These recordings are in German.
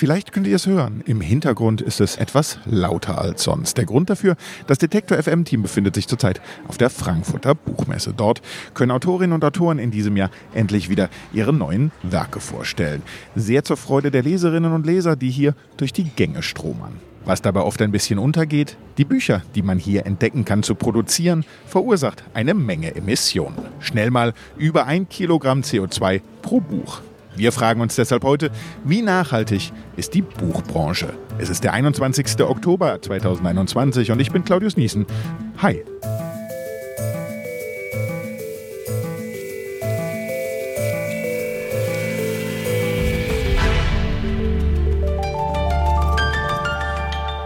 Vielleicht könnt ihr es hören. Im Hintergrund ist es etwas lauter als sonst. Der Grund dafür, das Detektor FM Team befindet sich zurzeit auf der Frankfurter Buchmesse. Dort können Autorinnen und Autoren in diesem Jahr endlich wieder ihre neuen Werke vorstellen. Sehr zur Freude der Leserinnen und Leser, die hier durch die Gänge stromern. Was dabei oft ein bisschen untergeht, die Bücher, die man hier entdecken kann zu produzieren, verursacht eine Menge Emissionen. Schnell mal über ein Kilogramm CO2 pro Buch. Wir fragen uns deshalb heute, wie nachhaltig ist die Buchbranche? Es ist der 21. Oktober 2021 und ich bin Claudius Niesen. Hi.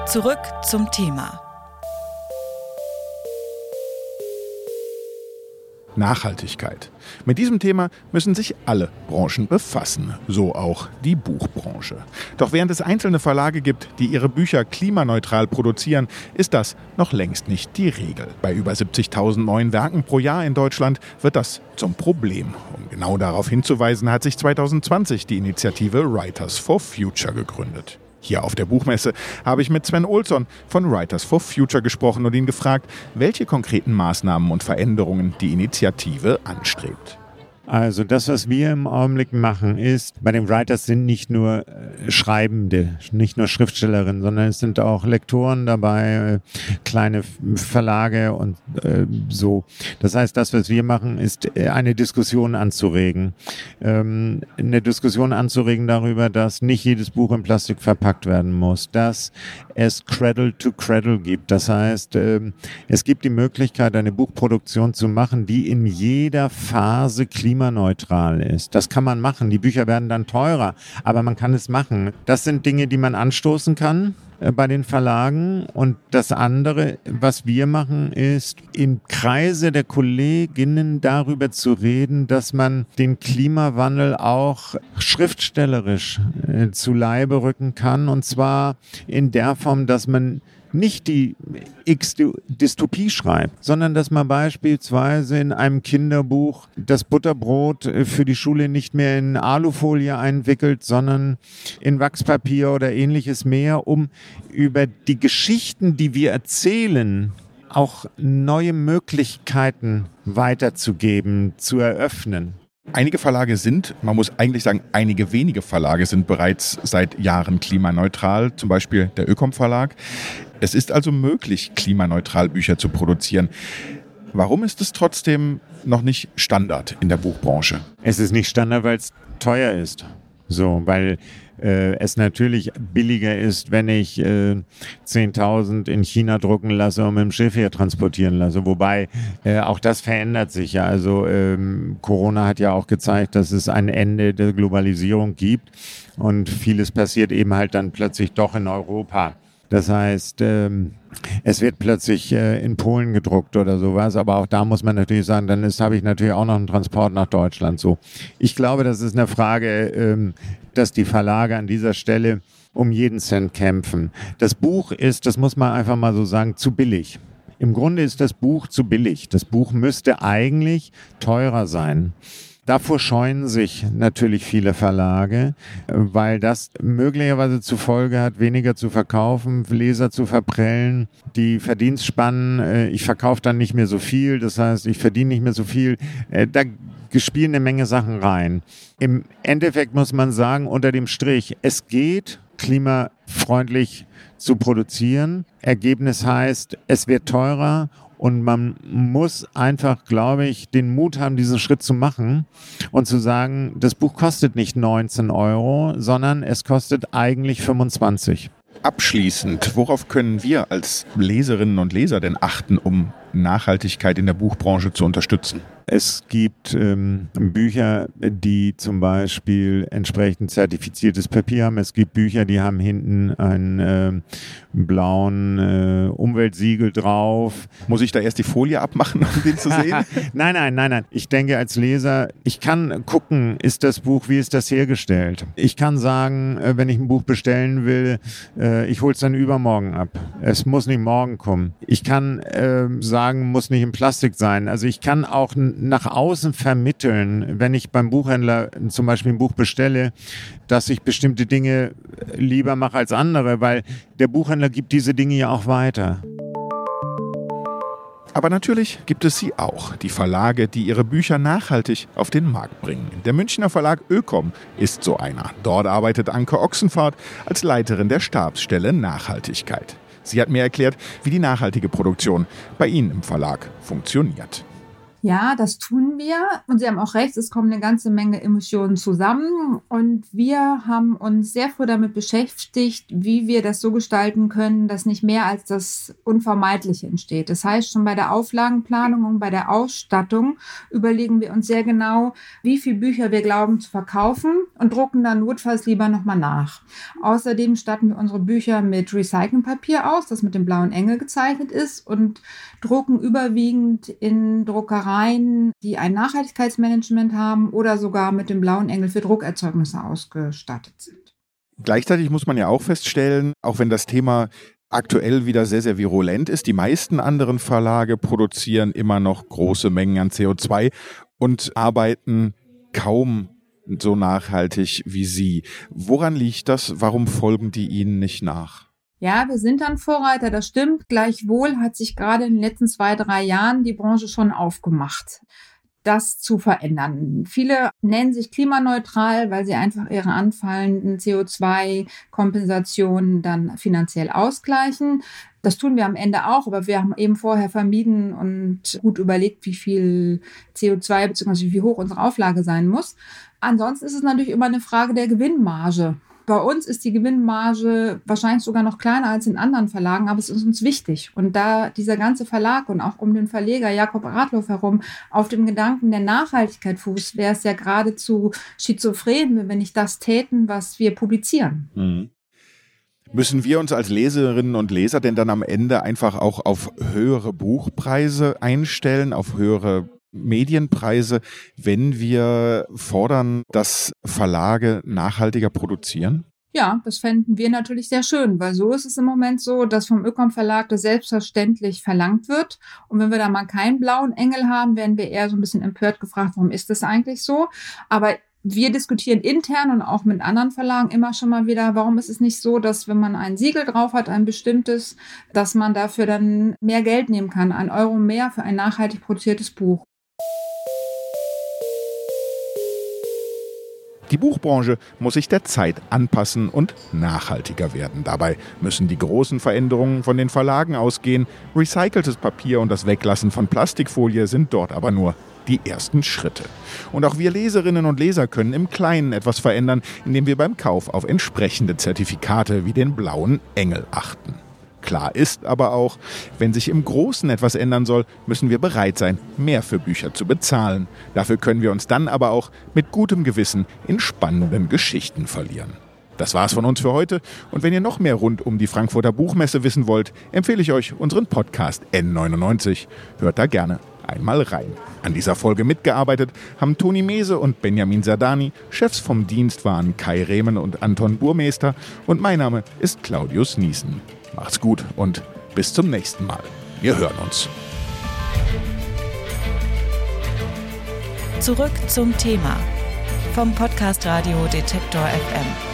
Zurück zum Thema. Nachhaltigkeit. Mit diesem Thema müssen sich alle Branchen befassen, so auch die Buchbranche. Doch während es einzelne Verlage gibt, die ihre Bücher klimaneutral produzieren, ist das noch längst nicht die Regel. Bei über 70.000 neuen Werken pro Jahr in Deutschland wird das zum Problem. Um genau darauf hinzuweisen, hat sich 2020 die Initiative Writers for Future gegründet. Hier auf der Buchmesse habe ich mit Sven Olsson von Writers for Future gesprochen und ihn gefragt, welche konkreten Maßnahmen und Veränderungen die Initiative anstrebt. Also das, was wir im Augenblick machen, ist, bei den Writers sind nicht nur äh, Schreibende, nicht nur Schriftstellerinnen, sondern es sind auch Lektoren dabei, äh, kleine Verlage und äh, so. Das heißt, das, was wir machen, ist äh, eine Diskussion anzuregen. Ähm, eine Diskussion anzuregen darüber, dass nicht jedes Buch in Plastik verpackt werden muss, dass es Cradle to Cradle gibt. Das heißt, ähm, es gibt die Möglichkeit, eine Buchproduktion zu machen, die in jeder Phase klima klimaneutral ist. Das kann man machen. Die Bücher werden dann teurer, aber man kann es machen. Das sind Dinge, die man anstoßen kann äh, bei den Verlagen. Und das andere, was wir machen, ist im Kreise der Kolleginnen darüber zu reden, dass man den Klimawandel auch schriftstellerisch äh, zu Leibe rücken kann. Und zwar in der Form, dass man nicht die X-Dystopie schreibt, sondern dass man beispielsweise in einem Kinderbuch das Butterbrot äh, für die Schule nicht mehr in Alufolie einwickelt, sondern in Wachspapier oder ähnliches mehr, um über die Geschichten, die wir erzählen, auch neue Möglichkeiten weiterzugeben, zu eröffnen. Einige Verlage sind, man muss eigentlich sagen, einige wenige Verlage sind bereits seit Jahren klimaneutral, zum Beispiel der Ökom Verlag. Es ist also möglich, klimaneutral Bücher zu produzieren. Warum ist es trotzdem noch nicht Standard in der Buchbranche? Es ist nicht Standard, weil es teuer ist. So, weil äh, es natürlich billiger ist, wenn ich äh, 10.000 in China drucken lasse und mit dem Schiff hier transportieren lasse. Wobei äh, auch das verändert sich ja. Also ähm, Corona hat ja auch gezeigt, dass es ein Ende der Globalisierung gibt und vieles passiert eben halt dann plötzlich doch in Europa. Das heißt, ähm, es wird plötzlich äh, in Polen gedruckt oder sowas, aber auch da muss man natürlich sagen, dann habe ich natürlich auch noch einen Transport nach Deutschland. So, ich glaube, das ist eine Frage, ähm, dass die Verlage an dieser Stelle um jeden Cent kämpfen. Das Buch ist, das muss man einfach mal so sagen, zu billig. Im Grunde ist das Buch zu billig. Das Buch müsste eigentlich teurer sein. Davor scheuen sich natürlich viele Verlage, weil das möglicherweise zur Folge hat, weniger zu verkaufen, Leser zu verprellen, die Verdienstspannen, äh, ich verkaufe dann nicht mehr so viel, das heißt, ich verdiene nicht mehr so viel. Äh, da spielen eine Menge Sachen rein. Im Endeffekt muss man sagen, unter dem Strich, es geht klimafreundlich zu produzieren. Ergebnis heißt, es wird teurer und man muss einfach, glaube ich, den Mut haben, diesen Schritt zu machen und zu sagen, das Buch kostet nicht 19 Euro, sondern es kostet eigentlich 25. Abschließend, worauf können wir als Leserinnen und Leser denn achten, um Nachhaltigkeit in der Buchbranche zu unterstützen? Es gibt ähm, Bücher, die zum Beispiel entsprechend zertifiziertes Papier haben. Es gibt Bücher, die haben hinten einen äh, blauen äh, Umweltsiegel drauf. Muss ich da erst die Folie abmachen, um den zu sehen? nein, nein, nein, nein. Ich denke als Leser, ich kann gucken, ist das Buch, wie ist das hergestellt? Ich kann sagen, äh, wenn ich ein Buch bestellen will, äh, ich hole es dann übermorgen ab. Es muss nicht morgen kommen. Ich kann ähm, sagen, muss nicht in Plastik sein. Also ich kann auch nach außen vermitteln, wenn ich beim Buchhändler zum Beispiel ein Buch bestelle, dass ich bestimmte Dinge lieber mache als andere, weil der Buchhändler gibt diese Dinge ja auch weiter. Aber natürlich gibt es sie auch, die Verlage, die ihre Bücher nachhaltig auf den Markt bringen. Der Münchner Verlag Ökom ist so einer. Dort arbeitet Anke Ochsenfahrt als Leiterin der Stabsstelle Nachhaltigkeit. Sie hat mir erklärt, wie die nachhaltige Produktion bei Ihnen im Verlag funktioniert. Ja, das tun wir. Und Sie haben auch recht, es kommen eine ganze Menge Emissionen zusammen. Und wir haben uns sehr früh damit beschäftigt, wie wir das so gestalten können, dass nicht mehr als das Unvermeidliche entsteht. Das heißt, schon bei der Auflagenplanung und bei der Ausstattung überlegen wir uns sehr genau, wie viele Bücher wir glauben zu verkaufen und drucken dann notfalls lieber nochmal nach. Außerdem statten wir unsere Bücher mit Recyclingpapier aus, das mit dem blauen Engel gezeichnet ist und drucken überwiegend in Druckereien Vereinen, die ein Nachhaltigkeitsmanagement haben oder sogar mit dem blauen Engel für Druckerzeugnisse ausgestattet sind. Gleichzeitig muss man ja auch feststellen, auch wenn das Thema aktuell wieder sehr, sehr virulent ist, die meisten anderen Verlage produzieren immer noch große Mengen an CO2 und arbeiten kaum so nachhaltig wie Sie. Woran liegt das? Warum folgen die Ihnen nicht nach? Ja, wir sind dann Vorreiter, das stimmt. Gleichwohl hat sich gerade in den letzten zwei, drei Jahren die Branche schon aufgemacht, das zu verändern. Viele nennen sich klimaneutral, weil sie einfach ihre anfallenden CO2-Kompensationen dann finanziell ausgleichen. Das tun wir am Ende auch, aber wir haben eben vorher vermieden und gut überlegt, wie viel CO2 bzw. wie hoch unsere Auflage sein muss. Ansonsten ist es natürlich immer eine Frage der Gewinnmarge. Bei uns ist die Gewinnmarge wahrscheinlich sogar noch kleiner als in anderen Verlagen, aber es ist uns wichtig. Und da dieser ganze Verlag und auch um den Verleger Jakob Radloff herum auf dem Gedanken der Nachhaltigkeit fußt, wäre es ja geradezu schizophren, wenn wir nicht das täten, was wir publizieren. Mhm. Müssen wir uns als Leserinnen und Leser denn dann am Ende einfach auch auf höhere Buchpreise einstellen, auf höhere Medienpreise, wenn wir fordern, dass Verlage nachhaltiger produzieren? Ja, das fänden wir natürlich sehr schön, weil so ist es im Moment so, dass vom Ökom Verlag das selbstverständlich verlangt wird. Und wenn wir da mal keinen blauen Engel haben, werden wir eher so ein bisschen empört gefragt, warum ist das eigentlich so? Aber wir diskutieren intern und auch mit anderen Verlagen immer schon mal wieder, warum ist es nicht so, dass wenn man ein Siegel drauf hat, ein bestimmtes, dass man dafür dann mehr Geld nehmen kann, ein Euro mehr für ein nachhaltig produziertes Buch. Die Buchbranche muss sich der Zeit anpassen und nachhaltiger werden. Dabei müssen die großen Veränderungen von den Verlagen ausgehen. Recyceltes Papier und das Weglassen von Plastikfolie sind dort aber nur die ersten Schritte. Und auch wir Leserinnen und Leser können im Kleinen etwas verändern, indem wir beim Kauf auf entsprechende Zertifikate wie den blauen Engel achten. Klar ist aber auch, wenn sich im Großen etwas ändern soll, müssen wir bereit sein, mehr für Bücher zu bezahlen. Dafür können wir uns dann aber auch mit gutem Gewissen in spannenden Geschichten verlieren. Das war's von uns für heute. Und wenn ihr noch mehr rund um die Frankfurter Buchmesse wissen wollt, empfehle ich euch unseren Podcast N99. Hört da gerne einmal rein. An dieser Folge mitgearbeitet haben Toni Mese und Benjamin Sardani. Chefs vom Dienst waren Kai Rehmen und Anton Burmeister. Und mein Name ist Claudius Niesen. Macht's gut und bis zum nächsten Mal. Wir hören uns. Zurück zum Thema vom Podcast Radio Detektor FM.